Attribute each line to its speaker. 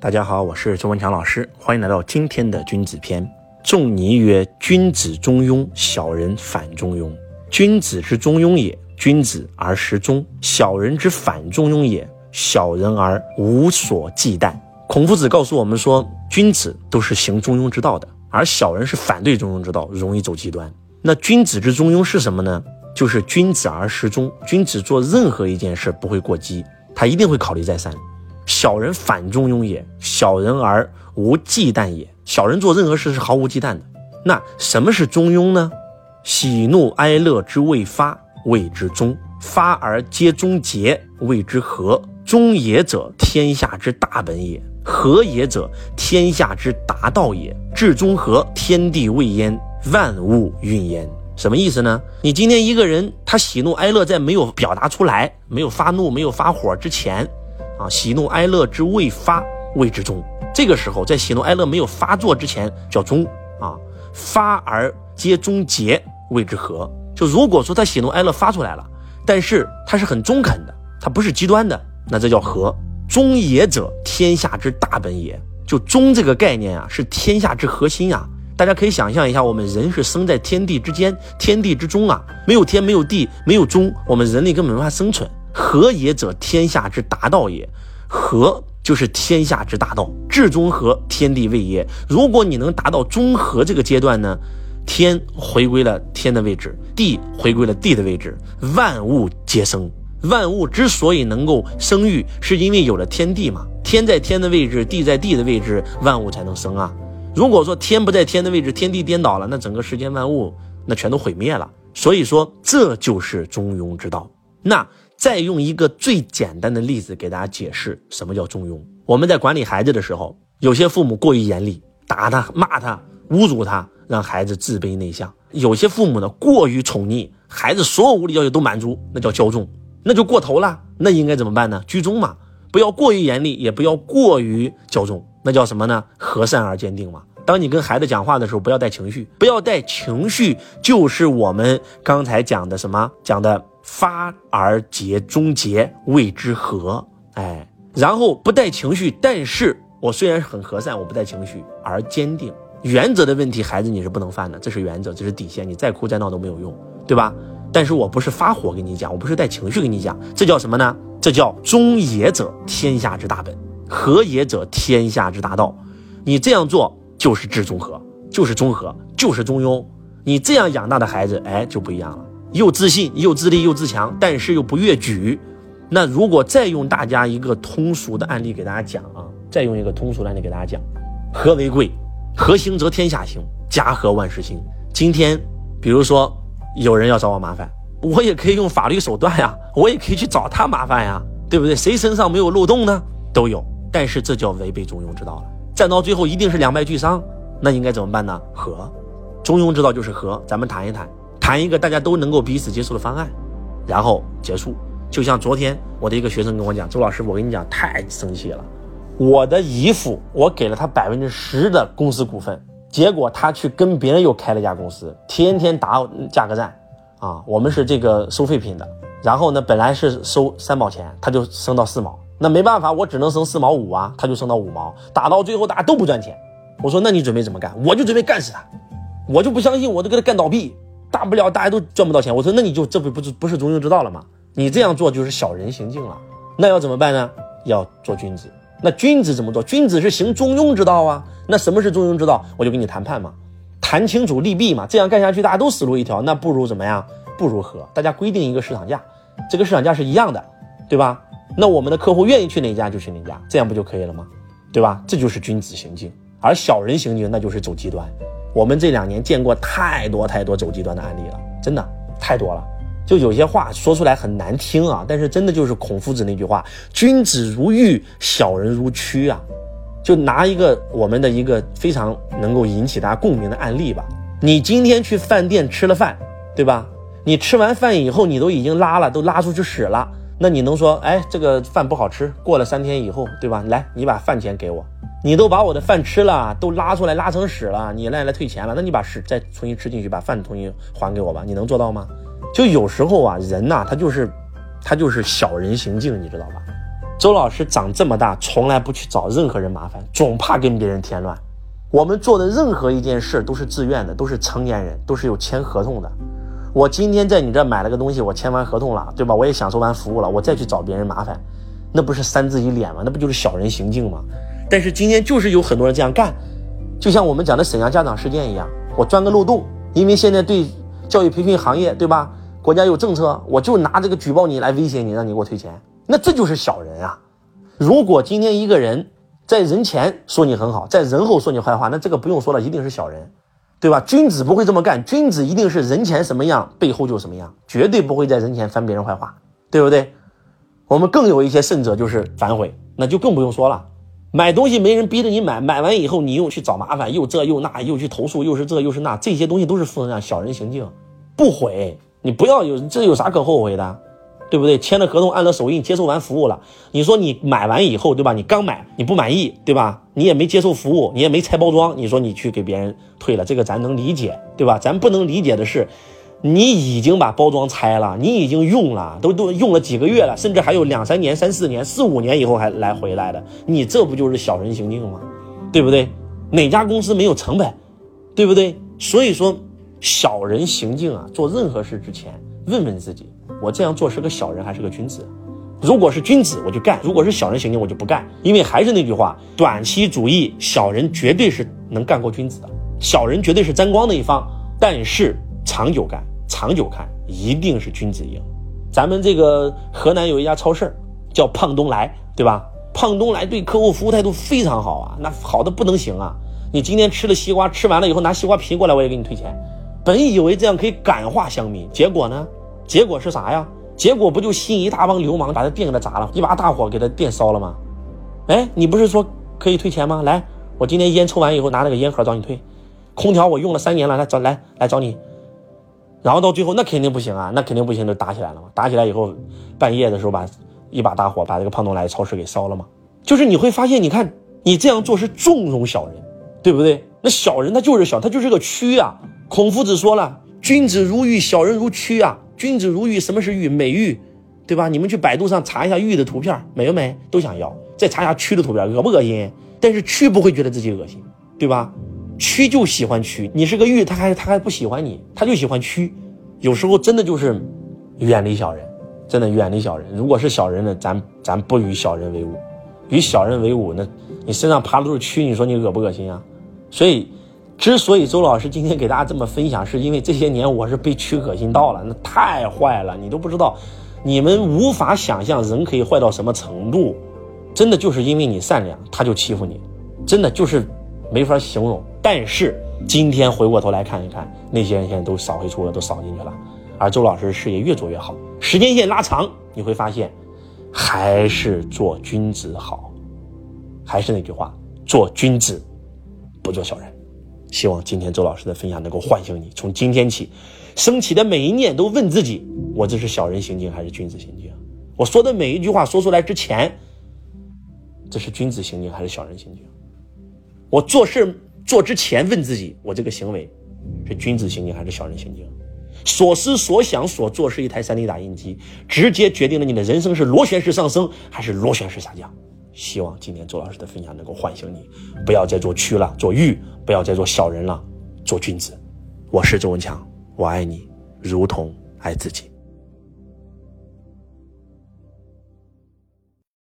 Speaker 1: 大家好，我是周文强老师，欢迎来到今天的君子篇。仲尼曰：“君子中庸，小人反中庸。君子之中庸也，君子而时中；小人之反中庸也，小人而无所忌惮。”孔夫子告诉我们说，君子都是行中庸之道的，而小人是反对中庸之道，容易走极端。那君子之中庸是什么呢？就是君子而时中。君子做任何一件事不会过激，他一定会考虑再三。小人反中庸也，小人而无忌惮也。小人做任何事是毫无忌惮的。那什么是中庸呢？喜怒哀乐之未发，谓之中；发而皆中节，谓之和。中也者，天下之大本也；和也者，天下之达道也。至中和，天地未焉，万物运焉。什么意思呢？你今天一个人，他喜怒哀乐在没有表达出来、没有发怒、没有发火之前。啊，喜怒哀乐之未发，谓之中。这个时候，在喜怒哀乐没有发作之前，叫中啊。发而皆中节，谓之和。就如果说他喜怒哀乐发出来了，但是他是很中肯的，他不是极端的，那这叫和。中也者，天下之大本也。就中这个概念啊，是天下之核心啊。大家可以想象一下，我们人是生在天地之间，天地之中啊，没有天，没有地，没有中，我们人类根本没法生存。和也者，天下之达道也。和就是天下之大道，至中和，天地未也。如果你能达到中和这个阶段呢，天回归了天的位置，地回归了地的位置，万物皆生。万物之所以能够生育，是因为有了天地嘛。天在天的位置，地在地的位置，万物才能生啊。如果说天不在天的位置，天地颠倒了，那整个世间万物那全都毁灭了。所以说，这就是中庸之道。那。再用一个最简单的例子给大家解释什么叫中庸。我们在管理孩子的时候，有些父母过于严厉，打他、骂他、侮辱他，让孩子自卑内向；有些父母呢过于宠溺，孩子所有无理要求都满足，那叫骄纵，那就过头了。那应该怎么办呢？居中嘛，不要过于严厉，也不要过于骄纵，那叫什么呢？和善而坚定嘛。当你跟孩子讲话的时候，不要带情绪，不要带情绪，就是我们刚才讲的什么讲的。发而结终结，谓之和。哎，然后不带情绪，但是我虽然很和善，我不带情绪，而坚定。原则的问题，孩子你是不能犯的，这是原则，这是底线。你再哭再闹都没有用，对吧？但是我不是发火跟你讲，我不是带情绪跟你讲，这叫什么呢？这叫中也者，天下之大本；和也者，天下之大道。你这样做就是至中和，就是中和，就是中庸。你这样养大的孩子，哎，就不一样了。又自信又自立又自强，但是又不越矩。那如果再用大家一个通俗的案例给大家讲啊，再用一个通俗的案例给大家讲，和为贵，和行则天下行，家和万事兴。今天，比如说有人要找我麻烦，我也可以用法律手段呀，我也可以去找他麻烦呀，对不对？谁身上没有漏洞呢？都有，但是这叫违背中庸之道了。战到最后一定是两败俱伤，那应该怎么办呢？和，中庸之道就是和，咱们谈一谈。谈一个大家都能够彼此接受的方案，然后结束。就像昨天我的一个学生跟我讲：“周老师，我跟你讲，太生气了。我的姨父，我给了他百分之十的公司股份，结果他去跟别人又开了一家公司，天天打价格战。啊，我们是这个收废品的，然后呢，本来是收三毛钱，他就升到四毛。那没办法，我只能升四毛五啊，他就升到五毛。打到最后，大家都不赚钱。我说，那你准备怎么干？我就准备干死他，我就不相信，我都给他干倒闭。”大不了大家都赚不到钱，我说那你就这不不是不是中庸之道了吗？你这样做就是小人行径了。那要怎么办呢？要做君子。那君子怎么做？君子是行中庸之道啊。那什么是中庸之道？我就跟你谈判嘛，谈清楚利弊嘛。这样干下去大家都死路一条，那不如怎么样？不如和大家规定一个市场价，这个市场价是一样的，对吧？那我们的客户愿意去哪家就去哪家，这样不就可以了吗？对吧？这就是君子行径，而小人行径那就是走极端。我们这两年见过太多太多走极端的案例了，真的太多了。就有些话说出来很难听啊，但是真的就是孔夫子那句话：“君子如玉，小人如蛆啊。”就拿一个我们的一个非常能够引起大家共鸣的案例吧。你今天去饭店吃了饭，对吧？你吃完饭以后，你都已经拉了，都拉出去屎了。那你能说，哎，这个饭不好吃？过了三天以后，对吧？来，你把饭钱给我。你都把我的饭吃了，都拉出来拉成屎了，你来来退钱了，那你把屎再重新吃进去，把饭重新还给我吧，你能做到吗？就有时候啊，人呐，他就是，他就是小人行径，你知道吧？周老师长这么大，从来不去找任何人麻烦，总怕跟别人添乱。我们做的任何一件事都是自愿的，都是成年人，都是有签合同的。我今天在你这买了个东西，我签完合同了，对吧？我也享受完服务了，我再去找别人麻烦，那不是扇自己脸吗？那不就是小人行径吗？但是今天就是有很多人这样干，就像我们讲的沈阳家长事件一样，我钻个漏洞，因为现在对教育培训行业，对吧？国家有政策，我就拿这个举报你来威胁你，让你给我退钱。那这就是小人啊！如果今天一个人在人前说你很好，在人后说你坏话，那这个不用说了，一定是小人，对吧？君子不会这么干，君子一定是人前什么样，背后就什么样，绝对不会在人前翻别人坏话，对不对？我们更有一些甚者就是反悔，那就更不用说了。买东西没人逼着你买，买完以后你又去找麻烦，又这又那，又去投诉，又是这又是那，这些东西都是负能量，小人行径，不悔，你不要有这有啥可后悔的？对不对？签了合同，按了手印，接受完服务了。你说你买完以后，对吧？你刚买，你不满意，对吧？你也没接受服务，你也没拆包装。你说你去给别人退了，这个咱能理解，对吧？咱不能理解的是，你已经把包装拆了，你已经用了，都都用了几个月了，甚至还有两三年、三四年、四五年以后还来回来的，你这不就是小人行径吗？对不对？哪家公司没有成本？对不对？所以说，小人行径啊，做任何事之前问问自己。我这样做是个小人还是个君子？如果是君子，我就干；如果是小人行径，我就不干。因为还是那句话，短期主义，小人绝对是能干过君子的，小人绝对是沾光的一方。但是长久干，长久看，一定是君子赢。咱们这个河南有一家超市，叫胖东来，对吧？胖东来对客户服务态度非常好啊，那好的不能行啊！你今天吃了西瓜，吃完了以后拿西瓜皮过来，我也给你退钱。本以为这样可以感化乡民，结果呢？结果是啥呀？结果不就吸引一大帮流氓把他店给他砸了，一把大火给他店烧了吗？哎，你不是说可以退钱吗？来，我今天烟抽完以后拿那个烟盒找你退。空调我用了三年了，来找来来找你。然后到最后那肯定不行啊，那肯定不行，就打起来了嘛。打起来以后，半夜的时候把一把大火把这个胖东来超市给烧了嘛。就是你会发现，你看你这样做是纵容小人，对不对？那小人他就是小，他就是个蛆啊。孔夫子说了，君子如玉，小人如蛆啊。君子如玉，什么是玉？美玉，对吧？你们去百度上查一下玉的图片，美没？都想要。再查一下蛆的图片，恶不恶心？但是蛆不会觉得自己恶心，对吧？蛆就喜欢蛆。你是个玉，他还他还不喜欢你，他就喜欢蛆。有时候真的就是远离小人，真的远离小人。如果是小人呢，咱咱不与小人为伍，与小人为伍，那你身上爬的都是蛆，你说你恶不恶心啊？所以。之所以周老师今天给大家这么分享，是因为这些年我是被蛆恶心到了，那太坏了，你都不知道，你们无法想象人可以坏到什么程度，真的就是因为你善良，他就欺负你，真的就是没法形容。但是今天回过头来看一看，那些人现在都扫黑除恶都扫进去了，而周老师事业越做越好。时间线拉长，你会发现，还是做君子好，还是那句话，做君子，不做小人。希望今天周老师的分享能够唤醒你，从今天起，升起的每一念都问自己：我这是小人行径还是君子行径？我说的每一句话说出来之前，这是君子行径还是小人行径？我做事做之前问自己：我这个行为是君子行径还是小人行径？所思所想所做是一台 3D 打印机，直接决定了你的人生是螺旋式上升还是螺旋式下降。希望今天周老师的分享能够唤醒你，不要再做蛆了，做玉；不要再做小人了，做君子。我是周文强，我爱你，如同爱自己。